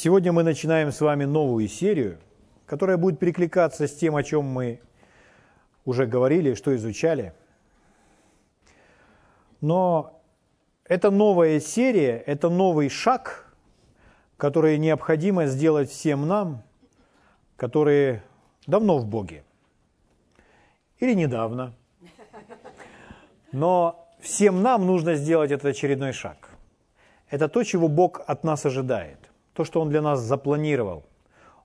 Сегодня мы начинаем с вами новую серию, которая будет перекликаться с тем, о чем мы уже говорили, что изучали. Но эта новая серия, это новый шаг, который необходимо сделать всем нам, которые давно в Боге или недавно. Но всем нам нужно сделать этот очередной шаг. Это то, чего Бог от нас ожидает, то, что Он для нас запланировал.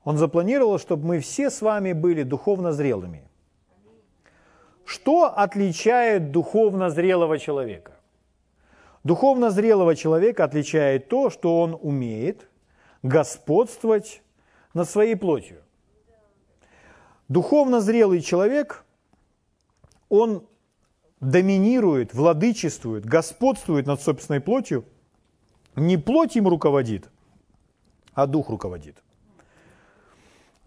Он запланировал, чтобы мы все с вами были духовно зрелыми. Что отличает духовно зрелого человека? Духовно зрелого человека отличает то, что он умеет господствовать над своей плотью. Духовно зрелый человек, он доминирует, владычествует, господствует над собственной плотью, не плоть им руководит, а дух руководит.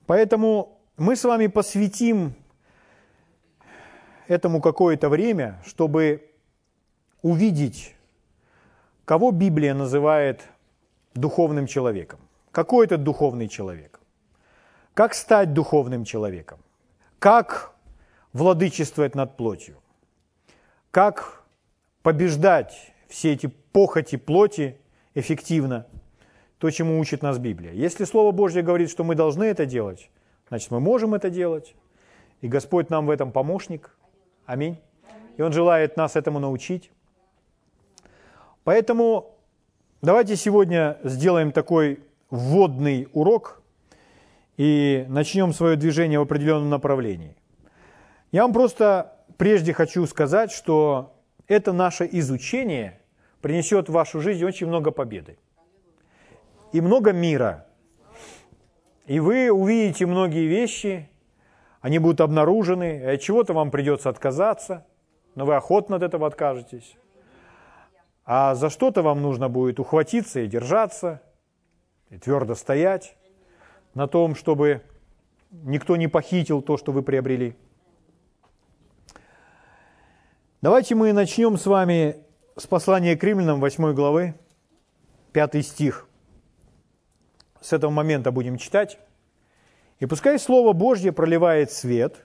Поэтому мы с вами посвятим этому какое-то время, чтобы увидеть, кого Библия называет духовным человеком. Какой это духовный человек? Как стать духовным человеком? Как владычествовать над плотью? Как побеждать все эти похоти плоти эффективно? То, чему учит нас Библия. Если Слово Божье говорит, что мы должны это делать, значит, мы можем это делать. И Господь нам в этом помощник. Аминь. И Он желает нас этому научить. Поэтому давайте сегодня сделаем такой вводный урок и начнем свое движение в определенном направлении. Я вам просто прежде хочу сказать, что это наше изучение принесет в вашу жизнь очень много победы и много мира. И вы увидите многие вещи, они будут обнаружены, и от чего-то вам придется отказаться, но вы охотно от этого откажетесь. А за что-то вам нужно будет ухватиться и держаться, и твердо стоять на том, чтобы никто не похитил то, что вы приобрели. Давайте мы начнем с вами с послания к римлянам 8 главы, 5 стих. С этого момента будем читать. И пускай Слово Божье проливает свет,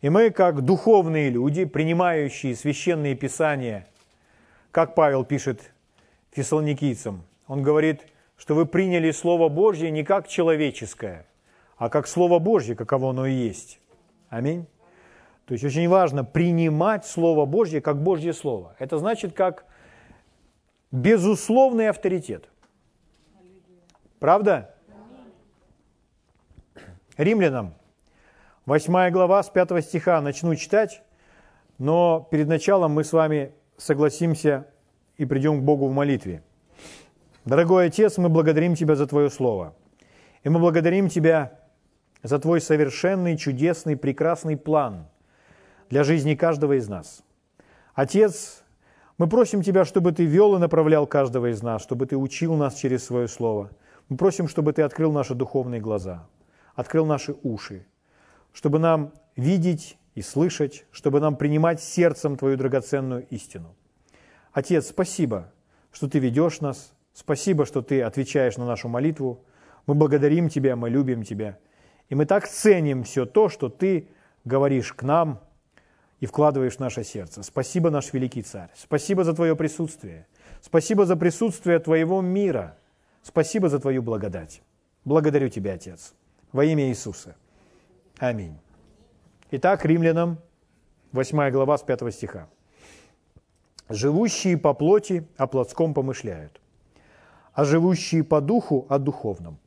и мы, как духовные люди, принимающие священные писания, как Павел пишет фессалоникийцам, он говорит, что вы приняли Слово Божье не как человеческое, а как Слово Божье, каково оно и есть. Аминь. То есть очень важно принимать Слово Божье как Божье Слово. Это значит как безусловный авторитет. Правда? Римлянам, 8 глава с 5 стиха начну читать, но перед началом мы с вами согласимся и придем к Богу в молитве. Дорогой Отец, мы благодарим Тебя за Твое Слово. И мы благодарим Тебя за Твой совершенный, чудесный, прекрасный план для жизни каждого из нас. Отец, мы просим Тебя, чтобы Ты вел и направлял каждого из нас, чтобы Ты учил нас через Свое Слово. Мы просим, чтобы Ты открыл наши духовные глаза – открыл наши уши, чтобы нам видеть и слышать, чтобы нам принимать сердцем Твою драгоценную истину. Отец, спасибо, что Ты ведешь нас, спасибо, что Ты отвечаешь на нашу молитву. Мы благодарим Тебя, мы любим Тебя. И мы так ценим все то, что Ты говоришь к нам и вкладываешь в наше сердце. Спасибо, наш великий Царь. Спасибо за Твое присутствие. Спасибо за присутствие Твоего мира. Спасибо за Твою благодать. Благодарю Тебя, Отец во имя Иисуса. Аминь. Итак, римлянам, 8 глава с 5 стиха. «Живущие по плоти о плотском помышляют, а живущие по духу о духовном.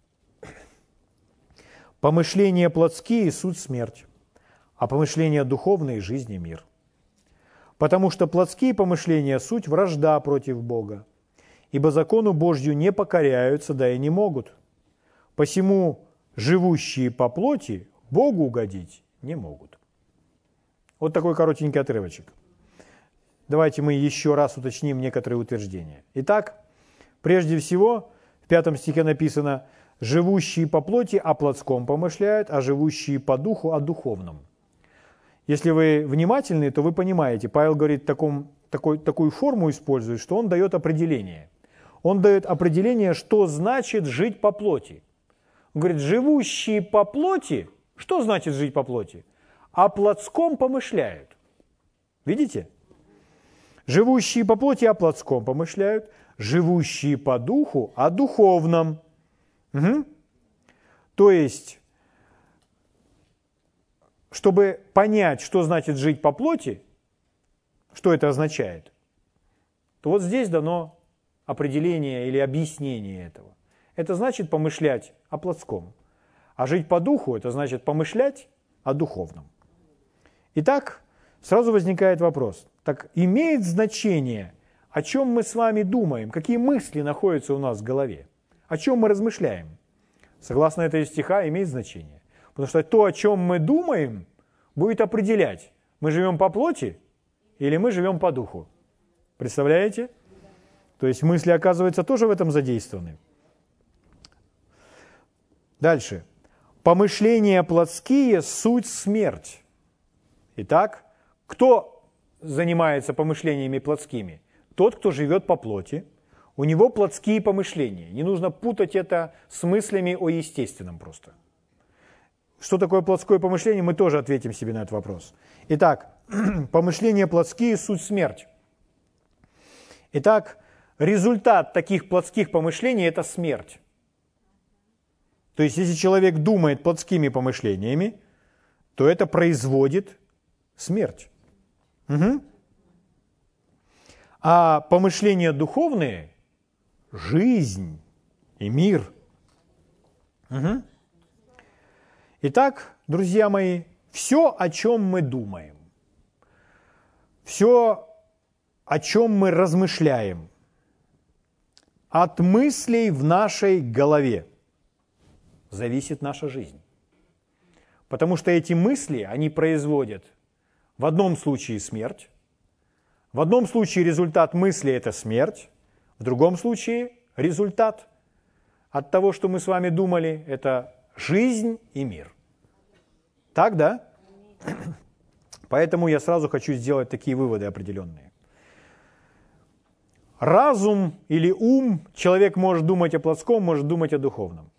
Помышления плотские – суть смерть, а помышления духовные – жизнь и мир. Потому что плотские помышления – суть вражда против Бога, ибо закону Божью не покоряются, да и не могут. Посему живущие по плоти Богу угодить не могут. Вот такой коротенький отрывочек. Давайте мы еще раз уточним некоторые утверждения. Итак, прежде всего, в пятом стихе написано «живущие по плоти о плотском помышляют, а живущие по духу о духовном». Если вы внимательны, то вы понимаете, Павел говорит таком, такой, такую форму использует, что он дает определение. Он дает определение, что значит жить по плоти. Он говорит, живущие по плоти, что значит жить по плоти? О плотском помышляют. Видите? Живущие по плоти о плотском помышляют, живущие по духу о духовном. Угу. То есть, чтобы понять, что значит жить по плоти, что это означает, то вот здесь дано определение или объяснение этого. Это значит помышлять о плотском. А жить по духу – это значит помышлять о духовном. Итак, сразу возникает вопрос. Так имеет значение, о чем мы с вами думаем, какие мысли находятся у нас в голове, о чем мы размышляем? Согласно этой стиха, имеет значение. Потому что то, о чем мы думаем, будет определять, мы живем по плоти или мы живем по духу. Представляете? То есть мысли, оказывается, тоже в этом задействованы. Дальше. Помышления плотские – суть смерть. Итак, кто занимается помышлениями плотскими? Тот, кто живет по плоти. У него плотские помышления. Не нужно путать это с мыслями о естественном просто. Что такое плотское помышление, мы тоже ответим себе на этот вопрос. Итак, помышления плотские – суть смерть. Итак, результат таких плотских помышлений – это смерть. То есть, если человек думает плотскими помышлениями, то это производит смерть. Угу. А помышления духовные – жизнь и мир. Угу. Итак, друзья мои, все, о чем мы думаем, все, о чем мы размышляем, от мыслей в нашей голове зависит наша жизнь. Потому что эти мысли, они производят в одном случае смерть, в одном случае результат мысли – это смерть, в другом случае результат от того, что мы с вами думали, это жизнь и мир. Так, да? Поэтому я сразу хочу сделать такие выводы определенные. Разум или ум, человек может думать о плотском, может думать о духовном.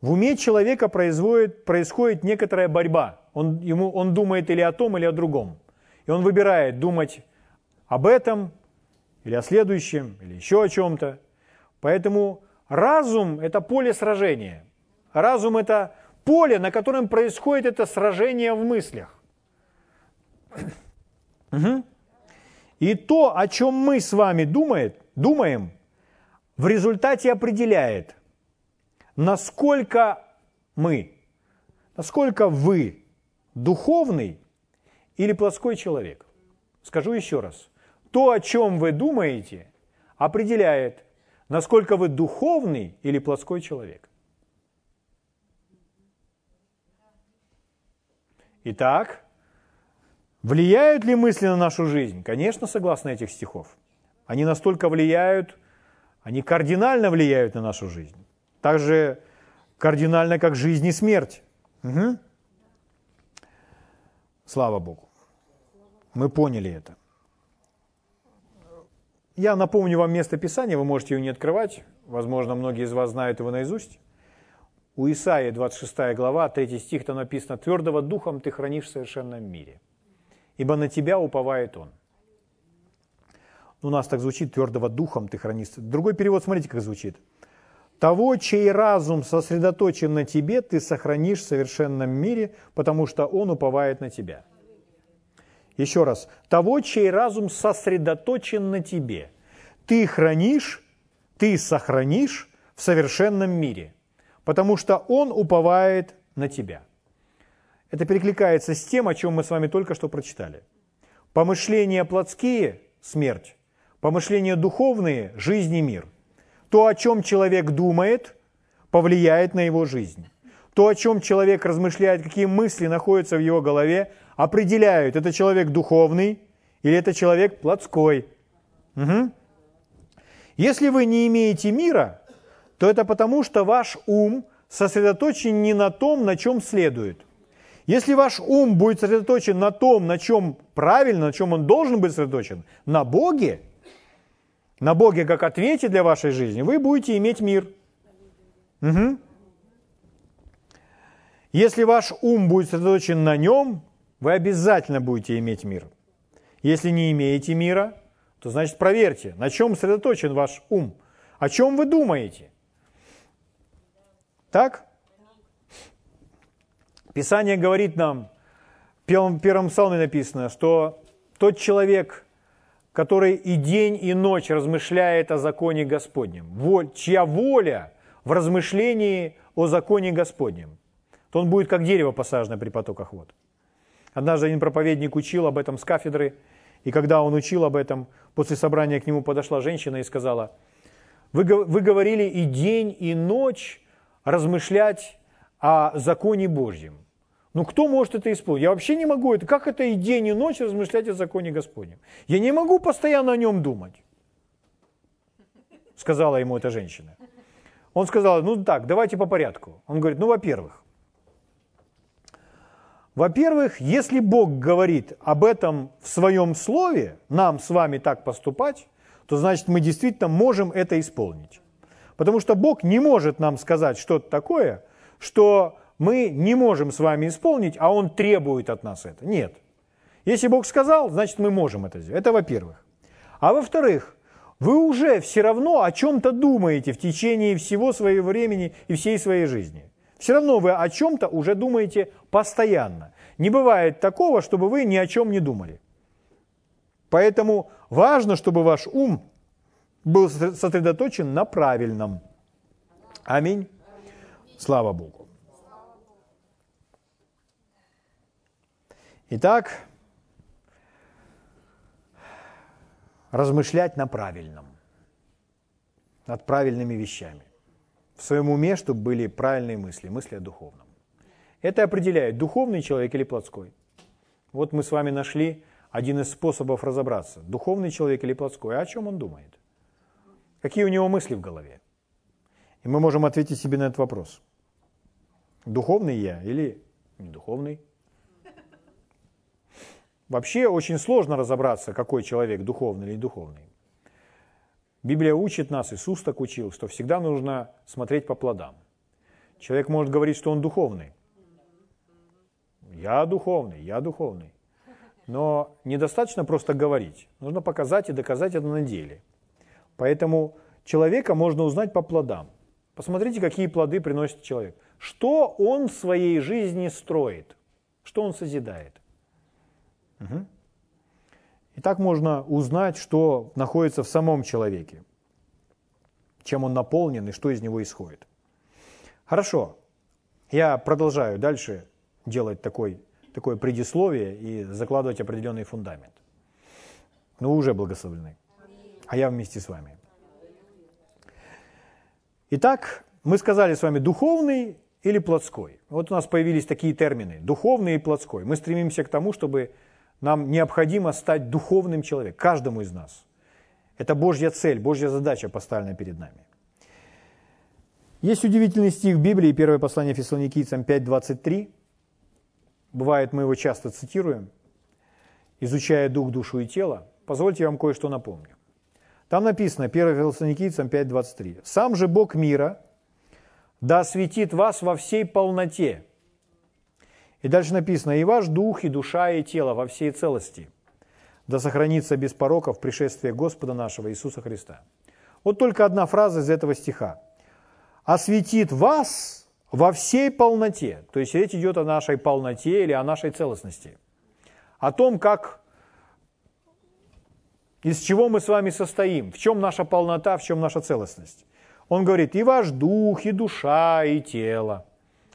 В уме человека производит, происходит некоторая борьба. Он, ему, он думает или о том, или о другом. И он выбирает думать об этом, или о следующем, или еще о чем-то. Поэтому разум – это поле сражения. Разум – это поле, на котором происходит это сражение в мыслях. И то, о чем мы с вами думает, думаем, в результате определяет, насколько мы, насколько вы духовный или плоской человек. Скажу еще раз. То, о чем вы думаете, определяет, насколько вы духовный или плоской человек. Итак, влияют ли мысли на нашу жизнь? Конечно, согласно этих стихов. Они настолько влияют, они кардинально влияют на нашу жизнь. Так же кардинально, как жизнь и смерть. Угу. Слава Богу. Мы поняли это. Я напомню вам место Писания, вы можете его не открывать. Возможно, многие из вас знают его наизусть. У Исаии 26 глава, 3 стих, там написано, «Твердого духом ты хранишь в совершенном мире, ибо на тебя уповает он». У нас так звучит, «твердого духом ты хранишь». Другой перевод, смотрите, как звучит. «Того, чей разум сосредоточен на тебе, ты сохранишь в совершенном мире, потому что он уповает на тебя». Еще раз. «Того, чей разум сосредоточен на тебе, ты хранишь, ты сохранишь в совершенном мире» потому что Он уповает на тебя. Это перекликается с тем, о чем мы с вами только что прочитали. Помышления плотские – смерть, помышления духовные – жизнь и мир. То, о чем человек думает, повлияет на его жизнь. То, о чем человек размышляет, какие мысли находятся в его голове, определяют, это человек духовный или это человек плотской. Угу. Если вы не имеете мира, то это потому, что ваш ум сосредоточен не на том, на чем следует. Если ваш ум будет сосредоточен на том, на чем правильно, на чем он должен быть сосредоточен, на Боге, на Боге как ответе для вашей жизни, вы будете иметь мир. Угу. Если ваш ум будет сосредоточен на нем, вы обязательно будете иметь мир. Если не имеете мира, то значит проверьте, на чем сосредоточен ваш ум, о чем вы думаете. Так? Писание говорит нам, в первом, первом псалме написано, что тот человек, который и день, и ночь размышляет о законе Господнем, чья воля в размышлении о законе Господнем, то он будет как дерево посаженное при потоках вод. Однажды один проповедник учил об этом с кафедры, и когда он учил об этом, после собрания к нему подошла женщина и сказала, вы, вы говорили и день, и ночь размышлять о законе Божьем. Ну кто может это исполнить? Я вообще не могу это. Как это и день, и ночь размышлять о законе Господнем? Я не могу постоянно о нем думать, сказала ему эта женщина. Он сказал, ну так, давайте по порядку. Он говорит, ну во-первых, во-первых, если Бог говорит об этом в своем слове, нам с вами так поступать, то значит мы действительно можем это исполнить. Потому что Бог не может нам сказать что-то такое, что мы не можем с вами исполнить, а Он требует от нас это. Нет. Если Бог сказал, значит мы можем это сделать. Это во-первых. А во-вторых, вы уже все равно о чем-то думаете в течение всего своего времени и всей своей жизни. Все равно вы о чем-то уже думаете постоянно. Не бывает такого, чтобы вы ни о чем не думали. Поэтому важно, чтобы ваш ум был сосредоточен на правильном. Аминь. Слава Богу. Итак, размышлять на правильном, над правильными вещами в своем уме, чтобы были правильные мысли, мысли о духовном. Это определяет, духовный человек или плотской. Вот мы с вами нашли один из способов разобраться, духовный человек или плотской, а о чем он думает. Какие у него мысли в голове. И мы можем ответить себе на этот вопрос. Духовный я или не духовный? Вообще очень сложно разобраться, какой человек духовный или духовный. Библия учит нас, Иисус так учил, что всегда нужно смотреть по плодам. Человек может говорить, что он духовный. Я духовный, я духовный. Но недостаточно просто говорить. Нужно показать и доказать это на деле. Поэтому человека можно узнать по плодам. Посмотрите, какие плоды приносит человек. Что он в своей жизни строит, что он созидает. Угу. И так можно узнать, что находится в самом человеке, чем он наполнен и что из него исходит. Хорошо, я продолжаю дальше делать такой, такое предисловие и закладывать определенный фундамент. Ну, уже благословлены. А я вместе с вами. Итак, мы сказали с вами духовный или плотской. Вот у нас появились такие термины, духовный и плотской. Мы стремимся к тому, чтобы нам необходимо стать духовным человеком, каждому из нас. Это Божья цель, Божья задача поставлена перед нами. Есть удивительный стих Библии, первое послание Фессалоникийцам 5.23. Бывает, мы его часто цитируем, изучая дух, душу и тело. Позвольте я вам кое-что напомню. Там написано, 1 Фессалоникийцам 5.23. «Сам же Бог мира да осветит вас во всей полноте, и дальше написано, и ваш дух, и душа, и тело во всей целости, да сохранится без пороков пришествие Господа нашего Иисуса Христа. Вот только одна фраза из этого стиха. «Осветит вас во всей полноте». То есть речь идет о нашей полноте или о нашей целостности. О том, как, из чего мы с вами состоим, в чем наша полнота, в чем наша целостность. Он говорит, и ваш дух, и душа, и тело.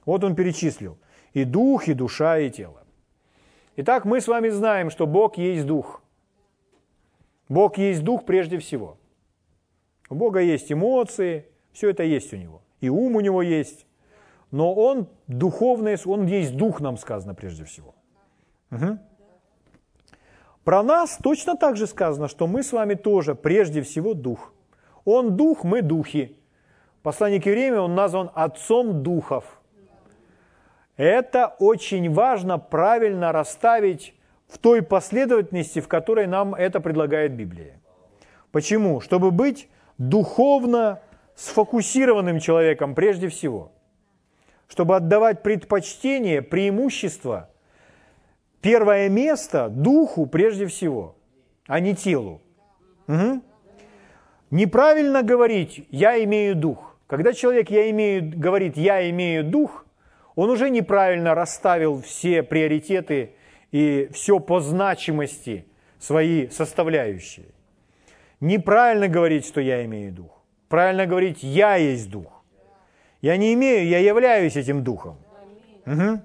Вот он перечислил – и дух, и душа, и тело. Итак, мы с вами знаем, что Бог есть дух. Бог есть дух прежде всего. У Бога есть эмоции, все это есть у Него. И ум у Него есть. Но Он духовный, Он есть дух, нам сказано прежде всего. Угу. Про нас точно так же сказано, что мы с вами тоже прежде всего дух. Он дух, мы духи. Посланник Еврея, он назван отцом духов – это очень важно правильно расставить в той последовательности, в которой нам это предлагает Библия. Почему? Чтобы быть духовно сфокусированным человеком прежде всего. Чтобы отдавать предпочтение, преимущество, первое место духу прежде всего, а не телу. Угу. Неправильно говорить «я имею дух». Когда человек я имею, говорит «я имею дух», он уже неправильно расставил все приоритеты и все по значимости свои составляющие. Неправильно говорить, что я имею дух. Правильно говорить, я есть дух. Я не имею, я являюсь этим духом. Угу.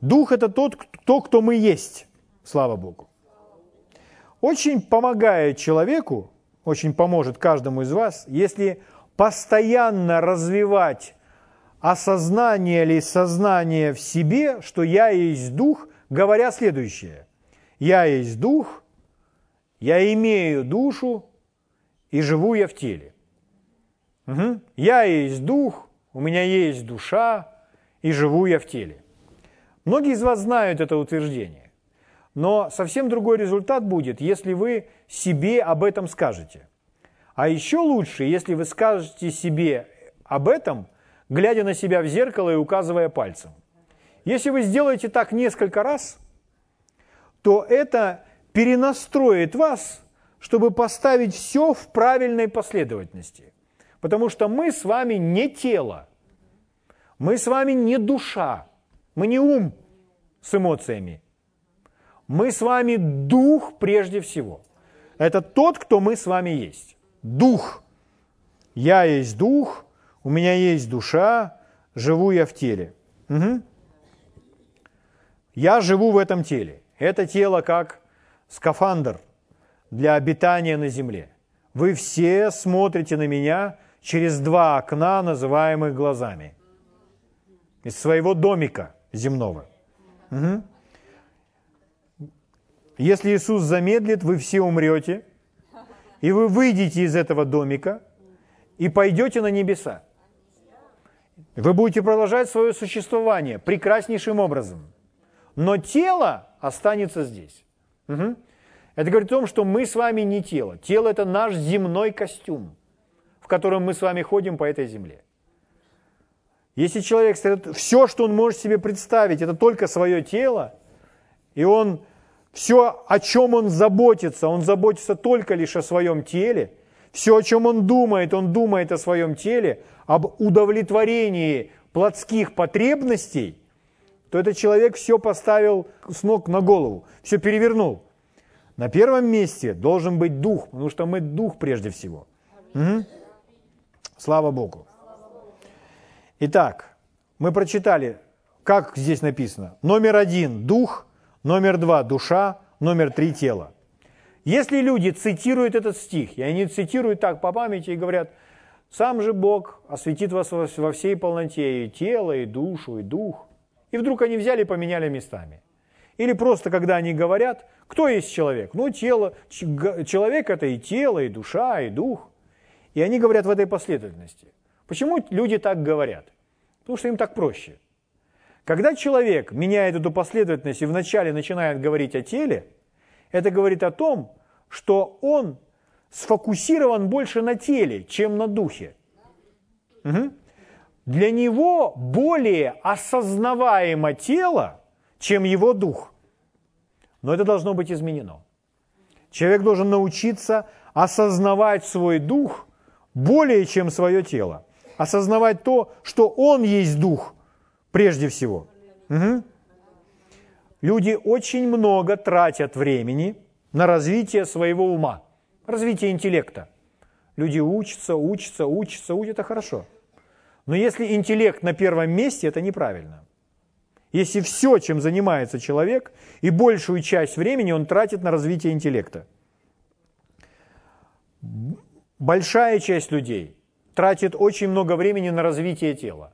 Дух это тот, кто, кто мы есть, слава Богу. Очень помогает человеку, очень поможет каждому из вас, если постоянно развивать осознание или сознание в себе, что я есть дух, говоря следующее. Я есть дух, я имею душу и живу я в теле. Угу. Я есть дух, у меня есть душа и живу я в теле. Многие из вас знают это утверждение, но совсем другой результат будет, если вы себе об этом скажете. А еще лучше, если вы скажете себе об этом – глядя на себя в зеркало и указывая пальцем. Если вы сделаете так несколько раз, то это перенастроит вас, чтобы поставить все в правильной последовательности. Потому что мы с вами не тело, мы с вами не душа, мы не ум с эмоциями. Мы с вами дух прежде всего. Это тот, кто мы с вами есть. Дух. Я есть дух – у меня есть душа, живу я в теле. Угу. Я живу в этом теле. Это тело как скафандр для обитания на земле. Вы все смотрите на меня через два окна, называемых глазами. Из своего домика земного. Угу. Если Иисус замедлит, вы все умрете, и вы выйдете из этого домика и пойдете на небеса. Вы будете продолжать свое существование прекраснейшим образом. Но тело останется здесь. Угу. Это говорит о том, что мы с вами не тело. Тело – это наш земной костюм, в котором мы с вами ходим по этой земле. Если человек, все, что он может себе представить, это только свое тело, и он все, о чем он заботится, он заботится только лишь о своем теле, все, о чем он думает, он думает о своем теле, об удовлетворении плотских потребностей, то этот человек все поставил с ног на голову, все перевернул. На первом месте должен быть дух, потому что мы дух прежде всего. Угу. Слава Богу. Итак, мы прочитали, как здесь написано. Номер один – дух, номер два – душа, номер три – тело. Если люди цитируют этот стих, и они цитируют так по памяти и говорят – сам же Бог осветит вас во всей полноте, и тело, и душу, и дух. И вдруг они взяли и поменяли местами. Или просто, когда они говорят, кто есть человек? Ну, тело, человек это и тело, и душа, и дух. И они говорят в этой последовательности. Почему люди так говорят? Потому что им так проще. Когда человек меняет эту последовательность и вначале начинает говорить о теле, это говорит о том, что он сфокусирован больше на теле, чем на духе. Угу. Для него более осознаваемо тело, чем его дух. Но это должно быть изменено. Человек должен научиться осознавать свой дух более, чем свое тело. Осознавать то, что он есть дух прежде всего. Угу. Люди очень много тратят времени на развитие своего ума развитие интеллекта. Люди учатся, учатся, учатся, учатся, это хорошо. Но если интеллект на первом месте, это неправильно. Если все, чем занимается человек, и большую часть времени он тратит на развитие интеллекта. Большая часть людей тратит очень много времени на развитие тела.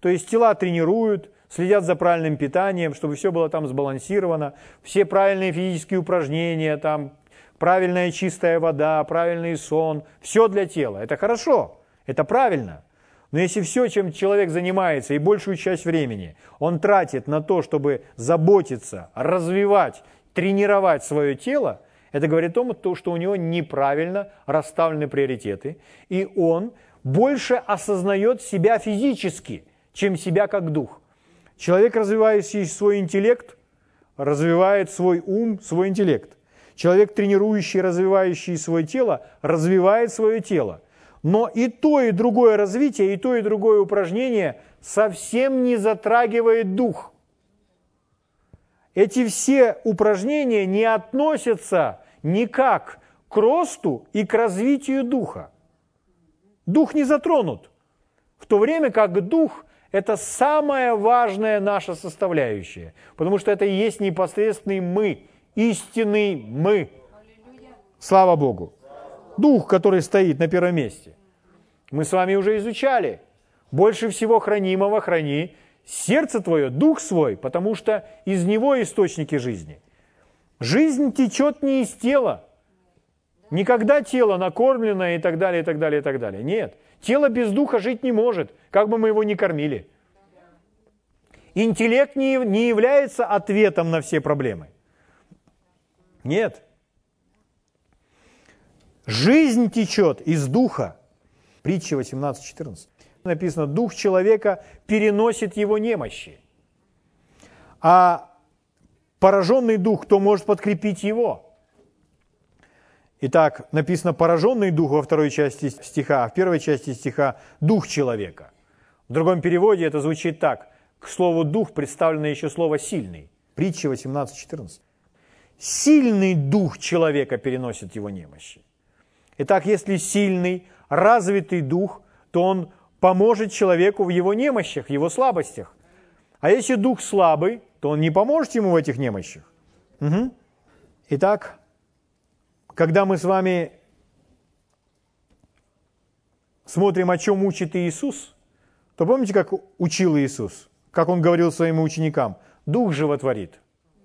То есть тела тренируют, следят за правильным питанием, чтобы все было там сбалансировано, все правильные физические упражнения, там правильная чистая вода, правильный сон, все для тела. Это хорошо, это правильно. Но если все, чем человек занимается, и большую часть времени он тратит на то, чтобы заботиться, развивать, тренировать свое тело, Это говорит о том, что у него неправильно расставлены приоритеты, и он больше осознает себя физически, чем себя как дух. Человек, развивающий свой интеллект, развивает свой ум, свой интеллект. Человек, тренирующий, развивающий свое тело, развивает свое тело. Но и то, и другое развитие, и то, и другое упражнение совсем не затрагивает дух. Эти все упражнения не относятся никак к росту и к развитию духа. Дух не затронут, в то время как дух – это самая важная наша составляющая, потому что это и есть непосредственный мы, истинный мы. Слава Богу. Дух, который стоит на первом месте. Мы с вами уже изучали. Больше всего хранимого храни сердце твое, дух свой, потому что из него источники жизни. Жизнь течет не из тела. Никогда тело накормлено и так далее, и так далее, и так далее. Нет. Тело без духа жить не может, как бы мы его ни кормили. Интеллект не, не является ответом на все проблемы. Нет. Жизнь течет из духа. Притча 18.14. Написано, дух человека переносит его немощи. А пораженный дух, кто может подкрепить его? Итак, написано пораженный дух во второй части стиха, а в первой части стиха дух человека. В другом переводе это звучит так. К слову дух представлено еще слово сильный. Притча 18.14. Сильный дух человека переносит его немощи. Итак, если сильный, развитый дух, то он поможет человеку в его немощах, в его слабостях. А если дух слабый, то он не поможет ему в этих немощах. Угу. Итак, когда мы с вами смотрим, о чем учит Иисус, то помните, как учил Иисус? Как он говорил своим ученикам? Дух животворит.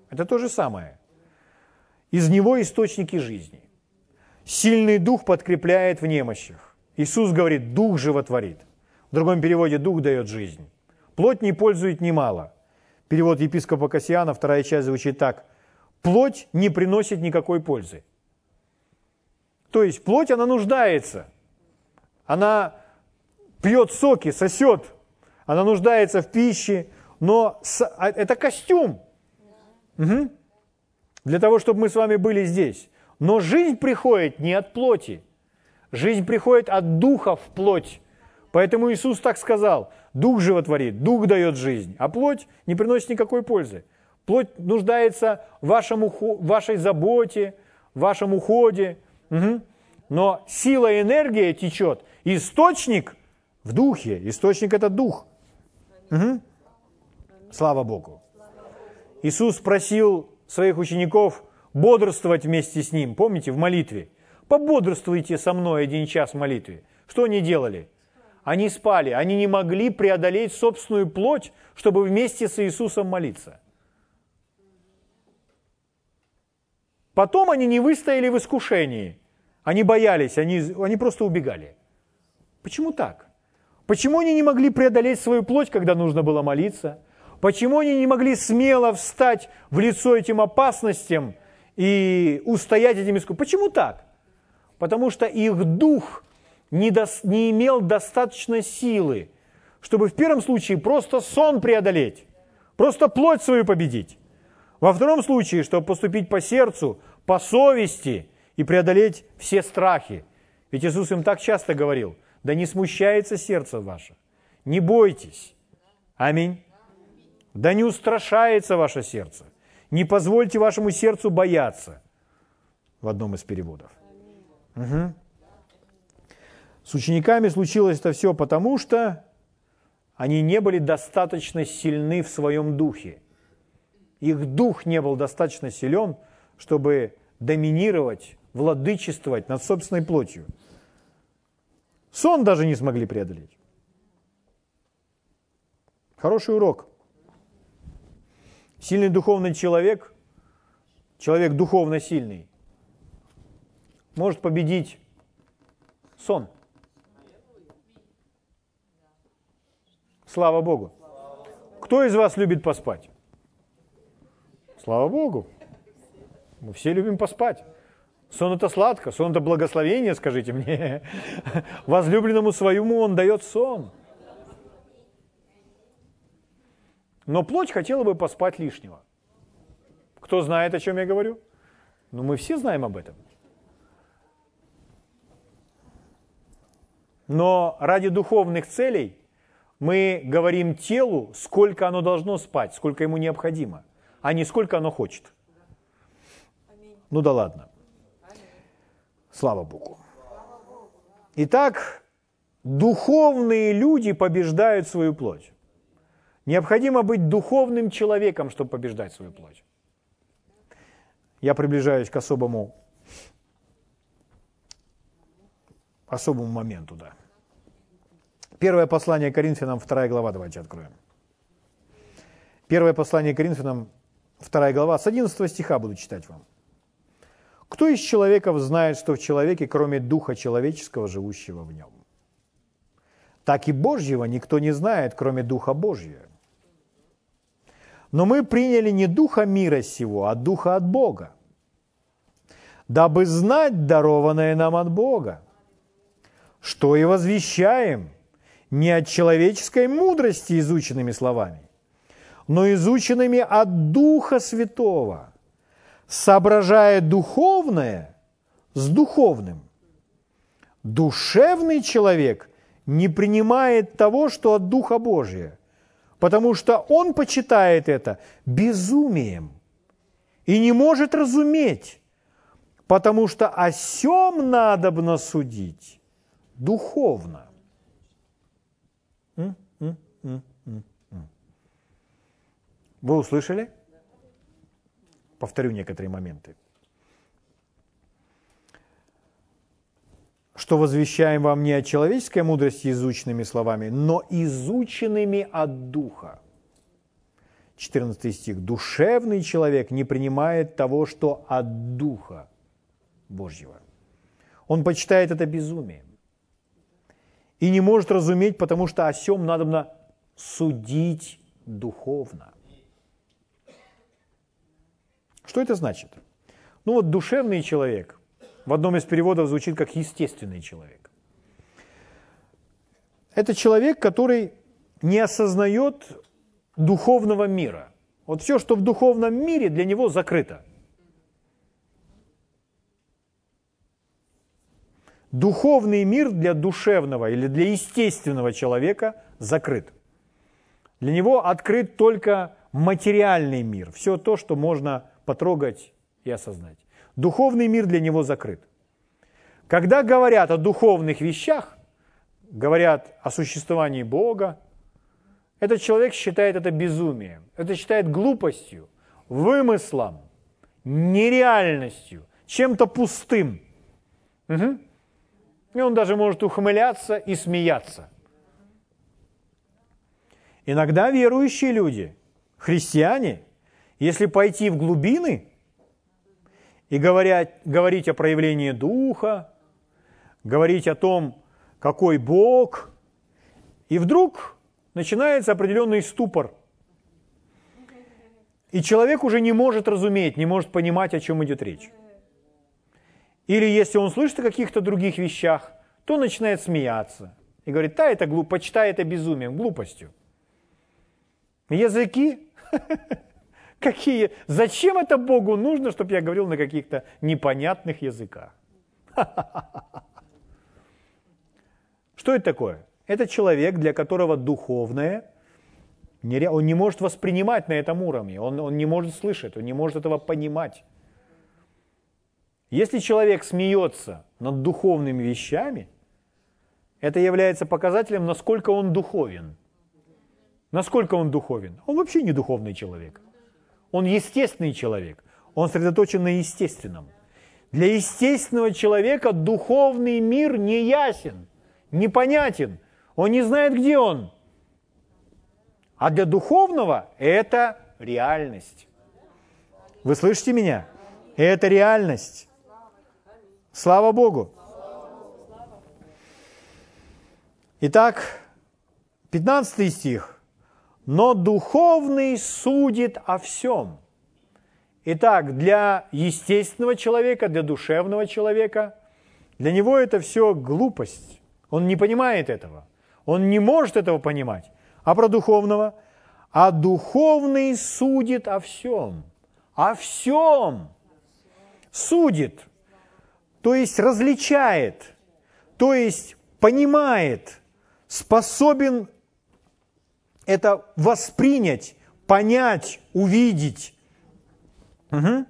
Это то же самое. Из него источники жизни. Сильный дух подкрепляет в немощах. Иисус говорит, дух животворит. В другом переводе, дух дает жизнь. Плоть не пользует немало. Перевод епископа Кассиана, вторая часть звучит так. Плоть не приносит никакой пользы. То есть плоть, она нуждается. Она пьет соки, сосет. Она нуждается в пище. Но а, это костюм. Угу для того, чтобы мы с вами были здесь. Но жизнь приходит не от плоти. Жизнь приходит от духа в плоть. Поэтому Иисус так сказал. Дух животворит, дух дает жизнь, а плоть не приносит никакой пользы. Плоть нуждается в, вашем ухо, вашей заботе, в вашем уходе. Угу. Но сила и энергия течет. Источник в духе. Источник – это дух. Угу. Слава Богу. Иисус спросил своих учеников бодрствовать вместе с ним. Помните, в молитве? Пободрствуйте со мной один час в молитве. Что они делали? Они спали, они не могли преодолеть собственную плоть, чтобы вместе с Иисусом молиться. Потом они не выстояли в искушении. Они боялись, они, они просто убегали. Почему так? Почему они не могли преодолеть свою плоть, когда нужно было молиться? Почему они не могли смело встать в лицо этим опасностям и устоять этим искусством? Почему так? Потому что их дух не, до, не имел достаточно силы, чтобы в первом случае просто сон преодолеть, просто плоть свою победить. Во втором случае, чтобы поступить по сердцу, по совести и преодолеть все страхи. Ведь Иисус им так часто говорил, да не смущается сердце ваше, не бойтесь. Аминь. Да не устрашается ваше сердце. Не позвольте вашему сердцу бояться. В одном из переводов. Угу. С учениками случилось это все потому, что они не были достаточно сильны в своем духе. Их дух не был достаточно силен, чтобы доминировать, владычествовать над собственной плотью. Сон даже не смогли преодолеть. Хороший урок. Сильный духовный человек, человек духовно сильный, может победить сон. Слава Богу. Кто из вас любит поспать? Слава Богу. Мы все любим поспать. Сон это сладко, сон это благословение, скажите мне. Возлюбленному своему он дает сон. Но плоть хотела бы поспать лишнего. Кто знает, о чем я говорю? Ну, мы все знаем об этом. Но ради духовных целей мы говорим телу, сколько оно должно спать, сколько ему необходимо, а не сколько оно хочет. Ну да ладно. Слава Богу. Итак, духовные люди побеждают свою плоть. Необходимо быть духовным человеком, чтобы побеждать свою плоть. Я приближаюсь к особому, особому моменту, да. Первое послание Коринфянам, вторая глава, давайте откроем. Первое послание Коринфянам, вторая глава, с 11 стиха буду читать вам. Кто из человеков знает, что в человеке, кроме духа человеческого, живущего в нем? Так и Божьего никто не знает, кроме Духа Божьего. Но мы приняли не Духа мира сего, а Духа от Бога, дабы знать дарованное нам от Бога, что и возвещаем не от человеческой мудрости изученными словами, но изученными от Духа Святого – соображая духовное с духовным. Душевный человек не принимает того, что от Духа Божия, потому что он почитает это безумием и не может разуметь, потому что о сем надобно судить духовно. Вы услышали? Повторю некоторые моменты. Что возвещаем вам не от человеческой мудрости изученными словами, но изученными от Духа. 14 стих. Душевный человек не принимает того, что от Духа Божьего. Он почитает это безумием. И не может разуметь, потому что о сем надо судить духовно. Что это значит? Ну вот душевный человек в одном из переводов звучит как естественный человек. Это человек, который не осознает духовного мира. Вот все, что в духовном мире, для него закрыто. Духовный мир для душевного или для естественного человека закрыт. Для него открыт только материальный мир, все то, что можно потрогать и осознать. Духовный мир для него закрыт. Когда говорят о духовных вещах, говорят о существовании Бога, этот человек считает это безумием, это считает глупостью, вымыслом, нереальностью, чем-то пустым. Угу. И он даже может ухмыляться и смеяться. Иногда верующие люди, христиане, если пойти в глубины и говорять, говорить о проявлении Духа, говорить о том, какой Бог, и вдруг начинается определенный ступор. И человек уже не может разуметь, не может понимать, о чем идет речь. Или если он слышит о каких-то других вещах, то начинает смеяться и говорит, да, это глупо, почитай это безумием, глупостью. Языки Какие? Зачем это Богу нужно, чтобы я говорил на каких-то непонятных языках? Что это такое? Это человек, для которого духовное, он не может воспринимать на этом уровне, он, он не может слышать, он не может этого понимать. Если человек смеется над духовными вещами, это является показателем, насколько он духовен. Насколько он духовен? Он вообще не духовный человек. Он естественный человек. Он сосредоточен на естественном. Для естественного человека духовный мир не ясен, непонятен. Он не знает, где он. А для духовного это реальность. Вы слышите меня? Это реальность. Слава Богу. Итак, 15 стих но духовный судит о всем. Итак, для естественного человека, для душевного человека, для него это все глупость. Он не понимает этого. Он не может этого понимать. А про духовного? А духовный судит о всем. О всем. Судит. То есть различает. То есть понимает. Способен это воспринять, понять, увидеть. Угу.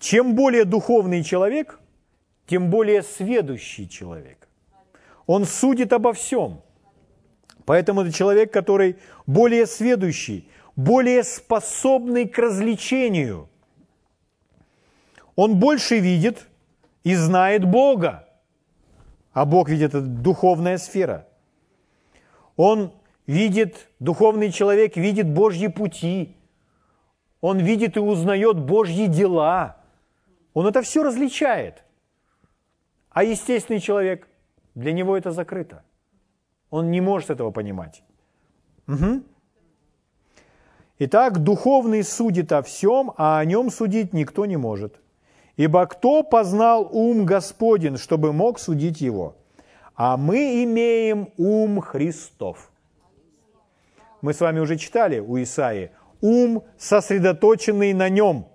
Чем более духовный человек, тем более сведущий человек. Он судит обо всем. Поэтому это человек, который более сведущий, более способный к развлечению. Он больше видит и знает Бога. А Бог видит это духовная сфера. Он видит, духовный человек видит Божьи пути. Он видит и узнает Божьи дела. Он это все различает. А естественный человек, для него это закрыто. Он не может этого понимать. Угу. Итак, духовный судит о всем, а о нем судить никто не может. Ибо кто познал ум Господень, чтобы мог судить его? А мы имеем ум Христов. Мы с вами уже читали у Исаии. Ум, сосредоточенный на нем.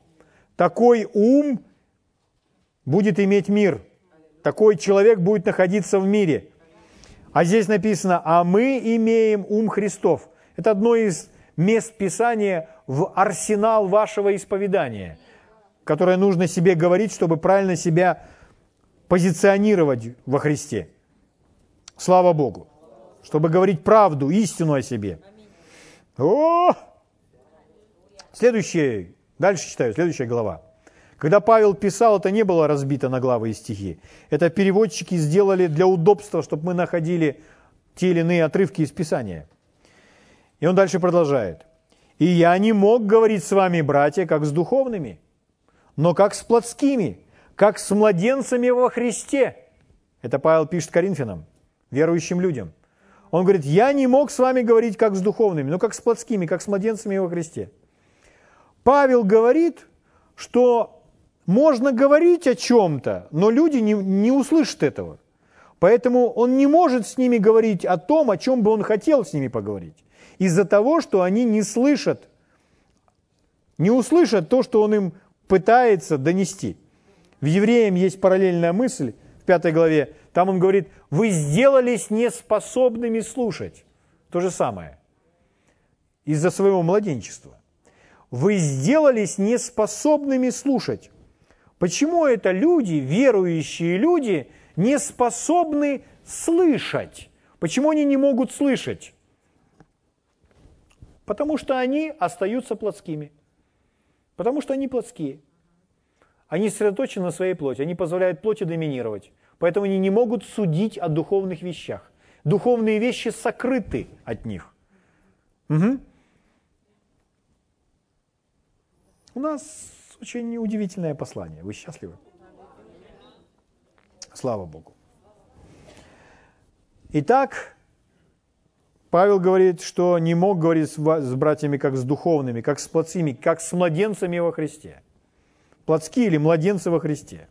Такой ум будет иметь мир. Такой человек будет находиться в мире. А здесь написано, а мы имеем ум Христов. Это одно из мест Писания в арсенал вашего исповедания, которое нужно себе говорить, чтобы правильно себя позиционировать во Христе. Слава Богу. Чтобы говорить правду, истину о себе. О! Следующее, дальше читаю, следующая глава. Когда Павел писал, это не было разбито на главы и стихи. Это переводчики сделали для удобства, чтобы мы находили те или иные отрывки из Писания. И он дальше продолжает. «И я не мог говорить с вами, братья, как с духовными, но как с плотскими, как с младенцами во Христе». Это Павел пишет Коринфянам, верующим людям. Он говорит, я не мог с вами говорить как с духовными, но как с плотскими, как с младенцами во Христе. Павел говорит, что можно говорить о чем-то, но люди не, не услышат этого. Поэтому он не может с ними говорить о том, о чем бы он хотел с ними поговорить. Из-за того, что они не слышат, не услышат то, что он им пытается донести. В Евреям есть параллельная мысль в пятой главе. Там он говорит, вы сделались неспособными слушать. То же самое. Из-за своего младенчества. Вы сделались неспособными слушать. Почему это люди, верующие люди, не способны слышать? Почему они не могут слышать? Потому что они остаются плотскими. Потому что они плотские. Они сосредоточены на своей плоти, они позволяют плоти доминировать. Поэтому они не могут судить о духовных вещах. Духовные вещи сокрыты от них. Угу. У нас очень удивительное послание. Вы счастливы? Слава Богу. Итак, Павел говорит, что не мог говорить с братьями как с духовными, как с плотскими, как с младенцами во Христе. Плотские или младенцы во Христе.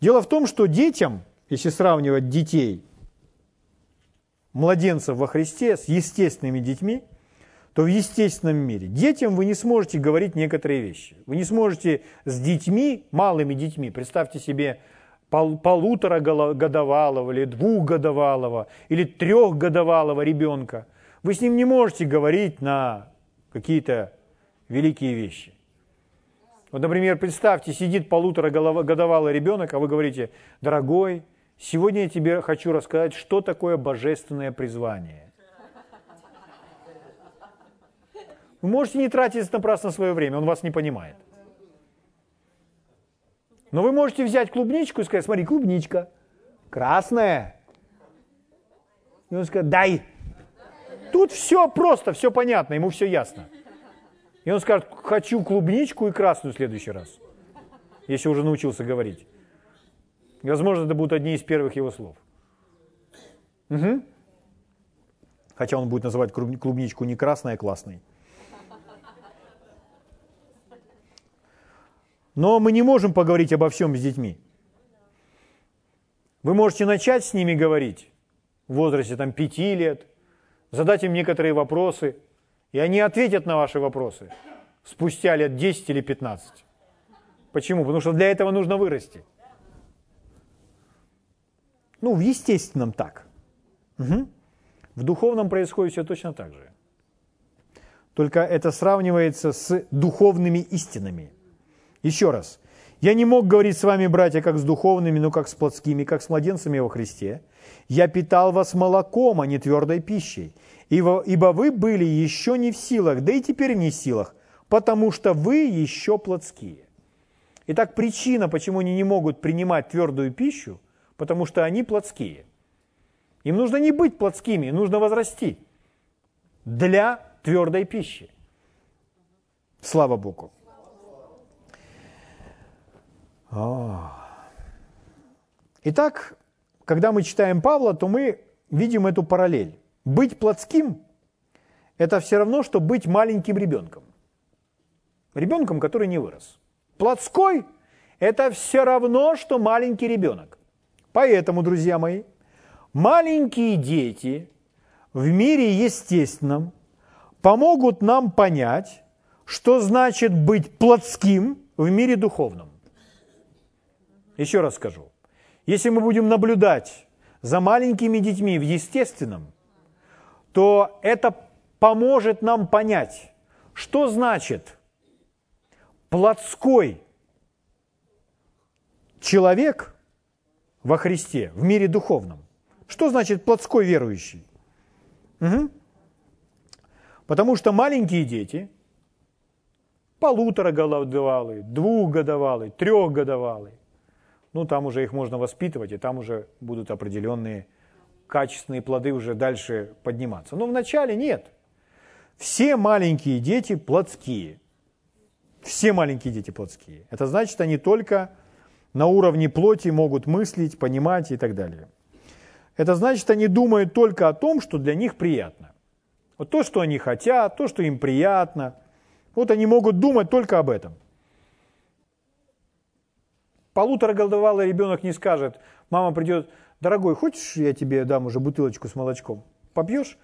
Дело в том, что детям, если сравнивать детей, младенцев во Христе с естественными детьми – то в естественном мире детям вы не сможете говорить некоторые вещи. Вы не сможете с детьми, малыми детьми, представьте себе пол, полутора годовалого или двухгодовалого или трехгодовалого ребенка, вы с ним не можете говорить на какие-то великие вещи. Вот, например, представьте, сидит полуторагодовалый ребенок, а вы говорите, дорогой, сегодня я тебе хочу рассказать, что такое божественное призвание. Вы можете не тратить напрасно свое время, он вас не понимает. Но вы можете взять клубничку и сказать, смотри, клубничка, красная. И он скажет, дай. Тут все просто, все понятно, ему все ясно. И он скажет, хочу клубничку и красную в следующий раз, если уже научился говорить. Возможно, это будут одни из первых его слов. Угу. Хотя он будет называть клубничку не красной, а классной. Но мы не можем поговорить обо всем с детьми. Вы можете начать с ними говорить в возрасте там, 5 лет, задать им некоторые вопросы – и они ответят на ваши вопросы спустя лет 10 или 15. Почему? Потому что для этого нужно вырасти. Ну, в естественном так. Угу. В духовном происходит все точно так же. Только это сравнивается с духовными истинами. Еще раз. Я не мог говорить с вами, братья, как с духовными, но как с плотскими, как с младенцами во Христе. Я питал вас молоком, а не твердой пищей. Ибо, ибо вы были еще не в силах, да и теперь не в силах, потому что вы еще плотские. Итак, причина, почему они не могут принимать твердую пищу, потому что они плотские. Им нужно не быть плотскими, нужно возрасти для твердой пищи. Слава Богу. Итак, когда мы читаем Павла, то мы видим эту параллель. Быть плотским – это все равно, что быть маленьким ребенком. Ребенком, который не вырос. Плотской – это все равно, что маленький ребенок. Поэтому, друзья мои, маленькие дети в мире естественном помогут нам понять, что значит быть плотским в мире духовном. Еще раз скажу. Если мы будем наблюдать за маленькими детьми в естественном, то это поможет нам понять, что значит плотской человек во Христе, в мире духовном. Что значит плотской верующий? Угу. Потому что маленькие дети, полуторагодовалые, двухгодовалые, трехгодовалые, ну там уже их можно воспитывать, и там уже будут определенные качественные плоды уже дальше подниматься. Но вначале нет. Все маленькие дети плотские. Все маленькие дети плотские. Это значит, они только на уровне плоти могут мыслить, понимать и так далее. Это значит, они думают только о том, что для них приятно. Вот то, что они хотят, то, что им приятно. Вот они могут думать только об этом. Полутораголовалый ребенок не скажет, мама придет, дорогой, хочешь, я тебе дам уже бутылочку с молочком? Попьешь?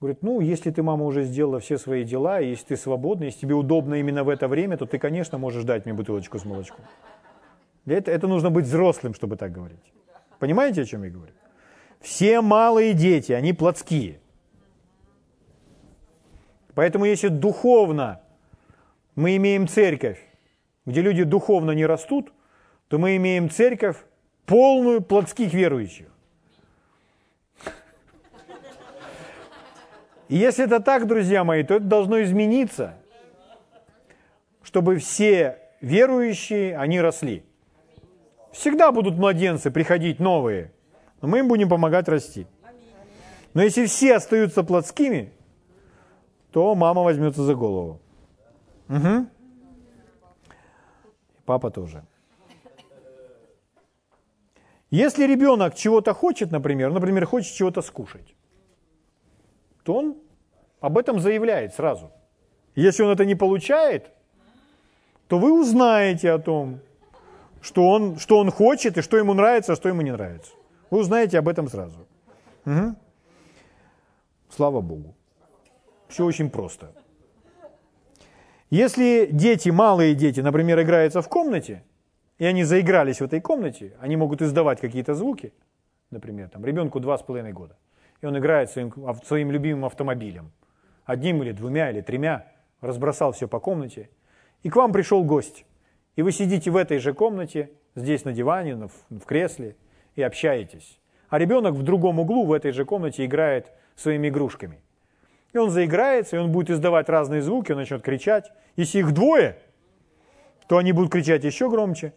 Говорит, ну, если ты, мама, уже сделала все свои дела, и если ты свободна, если тебе удобно именно в это время, то ты, конечно, можешь дать мне бутылочку с молочком. Для это нужно быть взрослым, чтобы так говорить. Понимаете, о чем я говорю? Все малые дети, они плотские. Поэтому если духовно мы имеем церковь, где люди духовно не растут, то мы имеем церковь полную плотских верующих. И если это так, друзья мои, то это должно измениться, чтобы все верующие, они росли. Всегда будут младенцы приходить новые, но мы им будем помогать расти. Но если все остаются плотскими, то мама возьмется за голову. Угу. Папа тоже. Если ребенок чего-то хочет, например, например, хочет чего-то скушать, то он об этом заявляет сразу. Если он это не получает, то вы узнаете о том, что он, что он хочет и что ему нравится, а что ему не нравится. Вы узнаете об этом сразу. Угу. Слава Богу. Все очень просто. Если дети, малые дети, например, играются в комнате, и они заигрались в этой комнате, они могут издавать какие-то звуки, например, там, ребенку два с половиной года, и он играет своим, своим любимым автомобилем, одним или двумя или тремя, разбросал все по комнате, и к вам пришел гость, и вы сидите в этой же комнате, здесь на диване, в кресле, и общаетесь. А ребенок в другом углу в этой же комнате играет своими игрушками – и он заиграется, и он будет издавать разные звуки, он начнет кричать. Если их двое, то они будут кричать еще громче.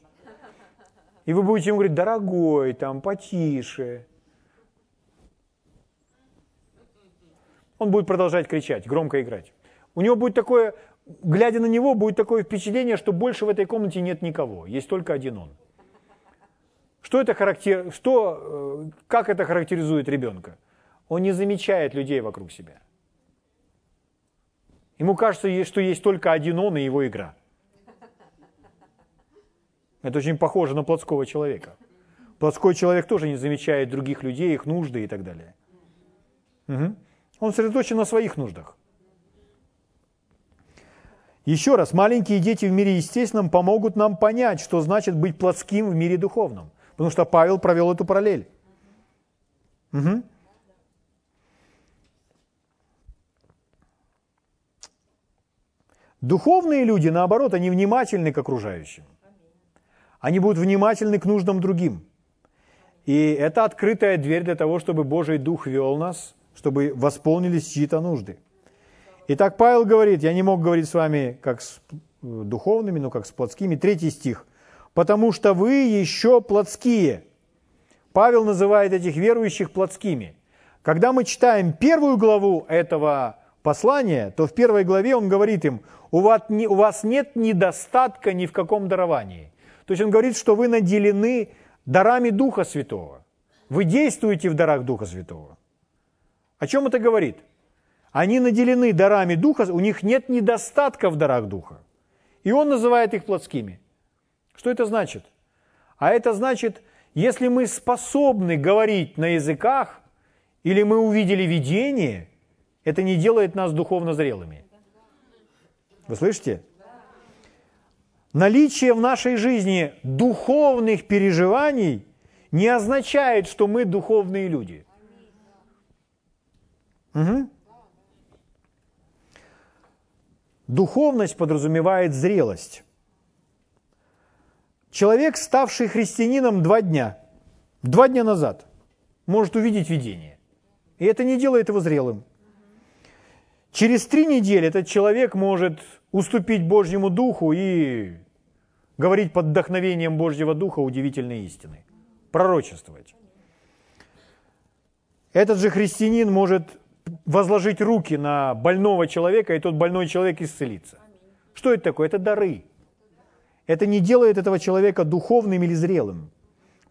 И вы будете ему говорить, дорогой, там, потише. Он будет продолжать кричать, громко играть. У него будет такое, глядя на него, будет такое впечатление, что больше в этой комнате нет никого, есть только один он. Что это характер... что... Э, как это характеризует ребенка? Он не замечает людей вокруг себя. Ему кажется, что есть только один он и его игра. Это очень похоже на плотского человека. Плотской человек тоже не замечает других людей, их нужды и так далее. Угу. Он сосредоточен на своих нуждах. Еще раз, маленькие дети в мире естественном помогут нам понять, что значит быть плотским в мире духовном. Потому что Павел провел эту параллель. Угу. Духовные люди, наоборот, они внимательны к окружающим. Они будут внимательны к нуждам другим. И это открытая дверь для того, чтобы Божий Дух вел нас, чтобы восполнились чьи-то нужды. Итак, Павел говорит, я не мог говорить с вами как с э, духовными, но как с плотскими. Третий стих. «Потому что вы еще плотские». Павел называет этих верующих плотскими. Когда мы читаем первую главу этого послания, то в первой главе он говорит им, у вас, у вас нет недостатка ни в каком даровании. То есть он говорит, что вы наделены дарами Духа Святого. Вы действуете в дарах Духа Святого. О чем это говорит? Они наделены дарами Духа, у них нет недостатка в дарах Духа. И он называет их плотскими. Что это значит? А это значит, если мы способны говорить на языках, или мы увидели видение, это не делает нас духовно зрелыми. Вы слышите? Наличие в нашей жизни духовных переживаний не означает, что мы духовные люди. Угу. Духовность подразумевает зрелость. Человек, ставший христианином два дня, два дня назад, может увидеть видение. И это не делает его зрелым. Через три недели этот человек может уступить Божьему Духу и говорить под вдохновением Божьего Духа удивительные истины, пророчествовать. Этот же христианин может возложить руки на больного человека, и тот больной человек исцелится. Что это такое? Это дары. Это не делает этого человека духовным или зрелым.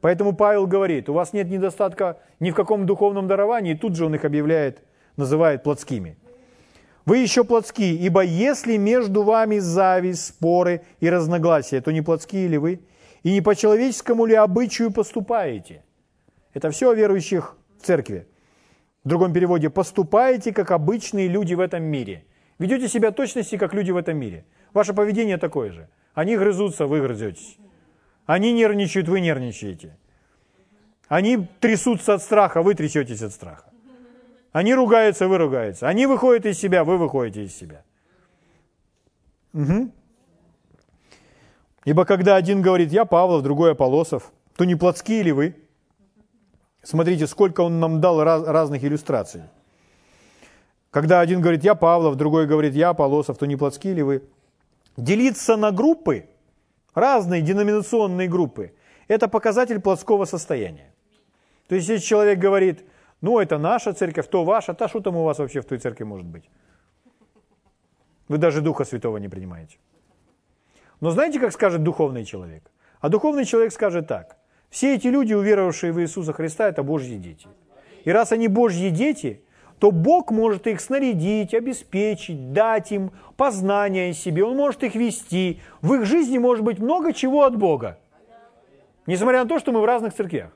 Поэтому Павел говорит, у вас нет недостатка ни в каком духовном даровании, и тут же он их объявляет, называет плотскими. Вы еще плотские, ибо если между вами зависть, споры и разногласия, то не плотские ли вы? И не по человеческому ли обычаю поступаете? Это все о верующих в церкви. В другом переводе, поступаете, как обычные люди в этом мире. Ведете себя точности, как люди в этом мире. Ваше поведение такое же. Они грызутся, вы грызетесь. Они нервничают, вы нервничаете. Они трясутся от страха, вы трясетесь от страха. Они ругаются, вы ругаетесь. Они выходят из себя, вы выходите из себя. Угу. Ибо когда один говорит, я Павлов, другой Аполосов, то не плотские ли вы? Смотрите, сколько он нам дал раз, разных иллюстраций. Когда один говорит, я Павлов, другой говорит, я Аполосов, то не плотские ли вы? Делиться на группы, разные деноминационные группы, это показатель плотского состояния. То есть, если человек говорит, ну, это наша церковь, то ваша, та что там у вас вообще в той церкви может быть? Вы даже Духа Святого не принимаете. Но знаете, как скажет духовный человек? А духовный человек скажет так. Все эти люди, уверовавшие в Иисуса Христа, это Божьи дети. И раз они Божьи дети, то Бог может их снарядить, обеспечить, дать им познание о себе, Он может их вести. В их жизни может быть много чего от Бога. Несмотря на то, что мы в разных церквях.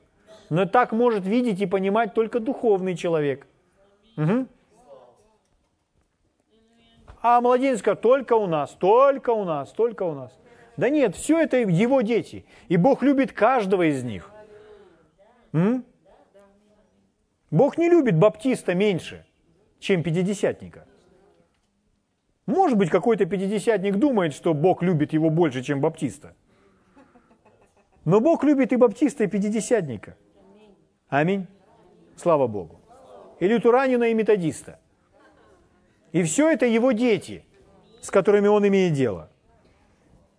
Но так может видеть и понимать только духовный человек. Угу. А младенец скажет, только у нас, только у нас, только у нас. Да нет, все это его дети. И Бог любит каждого из них. М? Бог не любит баптиста меньше, чем пятидесятника. Может быть, какой-то пятидесятник думает, что Бог любит его больше, чем баптиста. Но Бог любит и баптиста, и пятидесятника. Аминь. Слава Богу. И лютеранина, и методиста. И все это его дети, с которыми он имеет дело.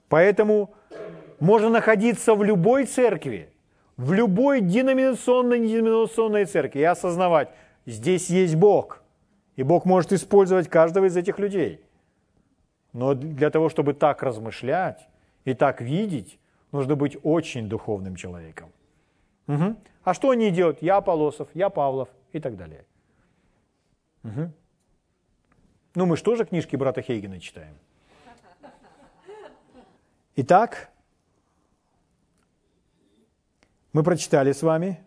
Поэтому можно находиться в любой церкви, в любой деноминационной, неденоминационной церкви и осознавать, здесь есть Бог. И Бог может использовать каждого из этих людей. Но для того, чтобы так размышлять и так видеть, нужно быть очень духовным человеком. Угу. А что они делают? Я Полосов, я Павлов и так далее. Угу. Ну, мы же тоже книжки брата Хейгена читаем. Итак, Мы прочитали с вами,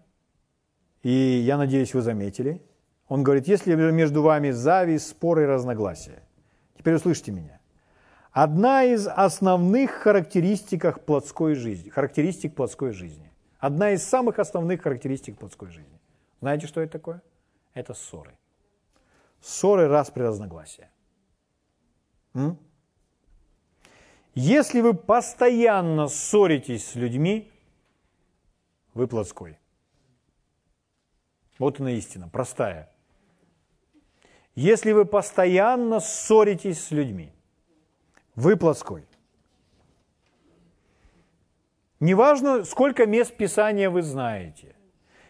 и я надеюсь, вы заметили. Он говорит, если между вами зависть, споры и разногласия. Теперь услышьте меня. Одна из основных характеристик плотской жизни, характеристик плотской жизни. Одна из самых основных характеристик плотской жизни. Знаете, что это такое? Это ссоры. Ссоры раз при разногласия. М? Если вы постоянно ссоритесь с людьми, вы плотской. Вот она истина, простая. Если вы постоянно ссоритесь с людьми, вы плотской. Неважно, сколько мест Писания вы знаете,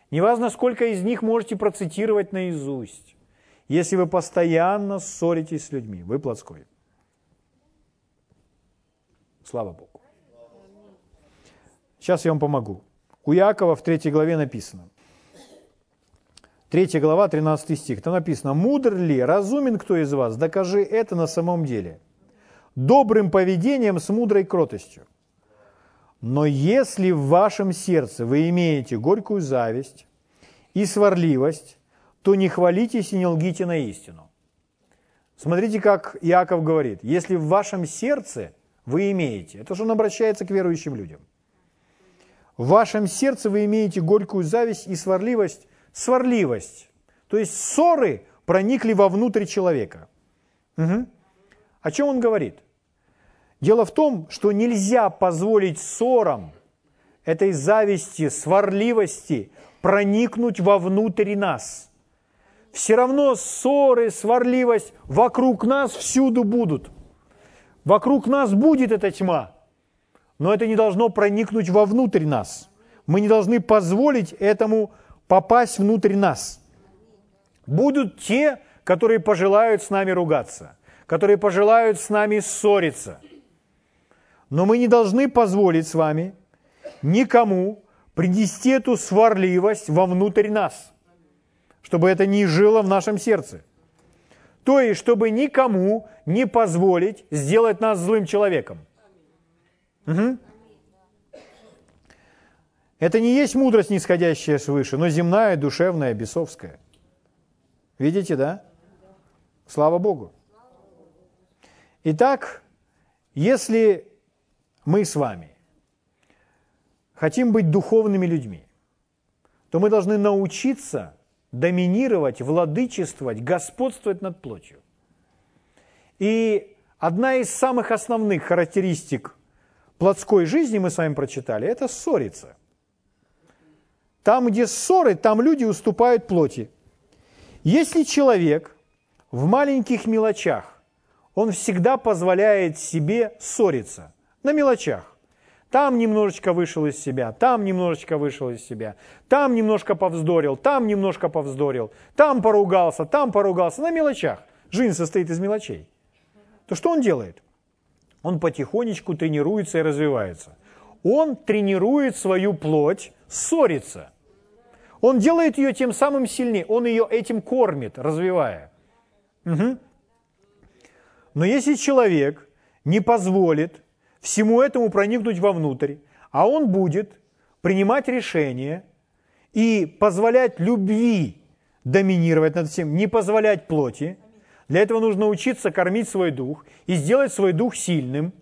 неважно, сколько из них можете процитировать наизусть, если вы постоянно ссоритесь с людьми, вы плотской. Слава Богу. Сейчас я вам помогу. У Иакова в 3 главе написано. 3 глава, 13 стих. Там написано, «Мудр ли, разумен кто из вас? Докажи это на самом деле. Добрым поведением с мудрой кротостью. Но если в вашем сердце вы имеете горькую зависть и сварливость, то не хвалитесь и не лгите на истину». Смотрите, как Иаков говорит, если в вашем сердце – вы имеете. Это же он обращается к верующим людям. В вашем сердце вы имеете горькую зависть и сварливость. Сварливость. То есть ссоры проникли вовнутрь человека. Угу. О чем он говорит? Дело в том, что нельзя позволить ссорам, этой зависти, сварливости проникнуть вовнутрь нас. Все равно ссоры, сварливость вокруг нас всюду будут – Вокруг нас будет эта тьма, но это не должно проникнуть вовнутрь нас. Мы не должны позволить этому попасть внутрь нас. Будут те, которые пожелают с нами ругаться, которые пожелают с нами ссориться. Но мы не должны позволить с вами никому принести эту сварливость вовнутрь нас, чтобы это не жило в нашем сердце – то есть, чтобы никому не позволить сделать нас злым человеком. Угу. Это не есть мудрость, нисходящая свыше, но земная, душевная, бесовская. Видите, да? Слава Богу. Итак, если мы с вами хотим быть духовными людьми, то мы должны научиться доминировать, владычествовать, господствовать над плотью. И одна из самых основных характеристик плотской жизни, мы с вами прочитали, это ссориться. Там, где ссоры, там люди уступают плоти. Если человек в маленьких мелочах, он всегда позволяет себе ссориться на мелочах. Там немножечко вышел из себя, там немножечко вышел из себя, там немножко повздорил, там немножко повздорил, там поругался, там поругался, на мелочах. Жизнь состоит из мелочей. То что он делает? Он потихонечку тренируется и развивается. Он тренирует свою плоть ссориться. Он делает ее тем самым сильнее, он ее этим кормит, развивая. Угу. Но если человек не позволит всему этому проникнуть вовнутрь, а он будет принимать решения и позволять любви доминировать над всем, не позволять плоти. Для этого нужно учиться кормить свой дух и сделать свой дух сильным.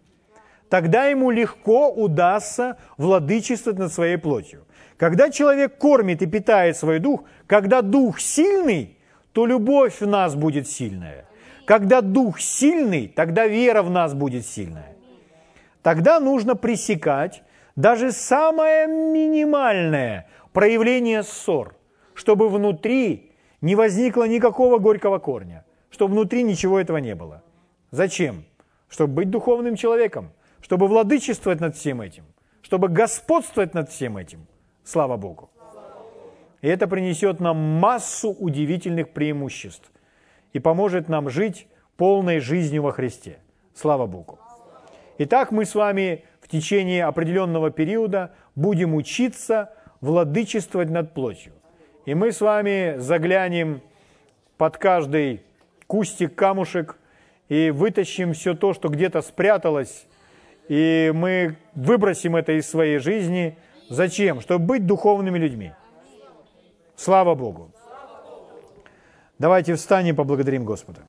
Тогда ему легко удастся владычествовать над своей плотью. Когда человек кормит и питает свой дух, когда дух сильный, то любовь в нас будет сильная. Когда дух сильный, тогда вера в нас будет сильная тогда нужно пресекать даже самое минимальное проявление ссор, чтобы внутри не возникло никакого горького корня, чтобы внутри ничего этого не было. Зачем? Чтобы быть духовным человеком, чтобы владычествовать над всем этим, чтобы господствовать над всем этим. Слава Богу. И это принесет нам массу удивительных преимуществ и поможет нам жить полной жизнью во Христе. Слава Богу. Итак, мы с вами в течение определенного периода будем учиться владычествовать над плотью. И мы с вами заглянем под каждый кустик, камушек и вытащим все то, что где-то спряталось, и мы выбросим это из своей жизни, Зачем? Чтобы быть духовными людьми. Слава Богу. Давайте встанем и поблагодарим Господа.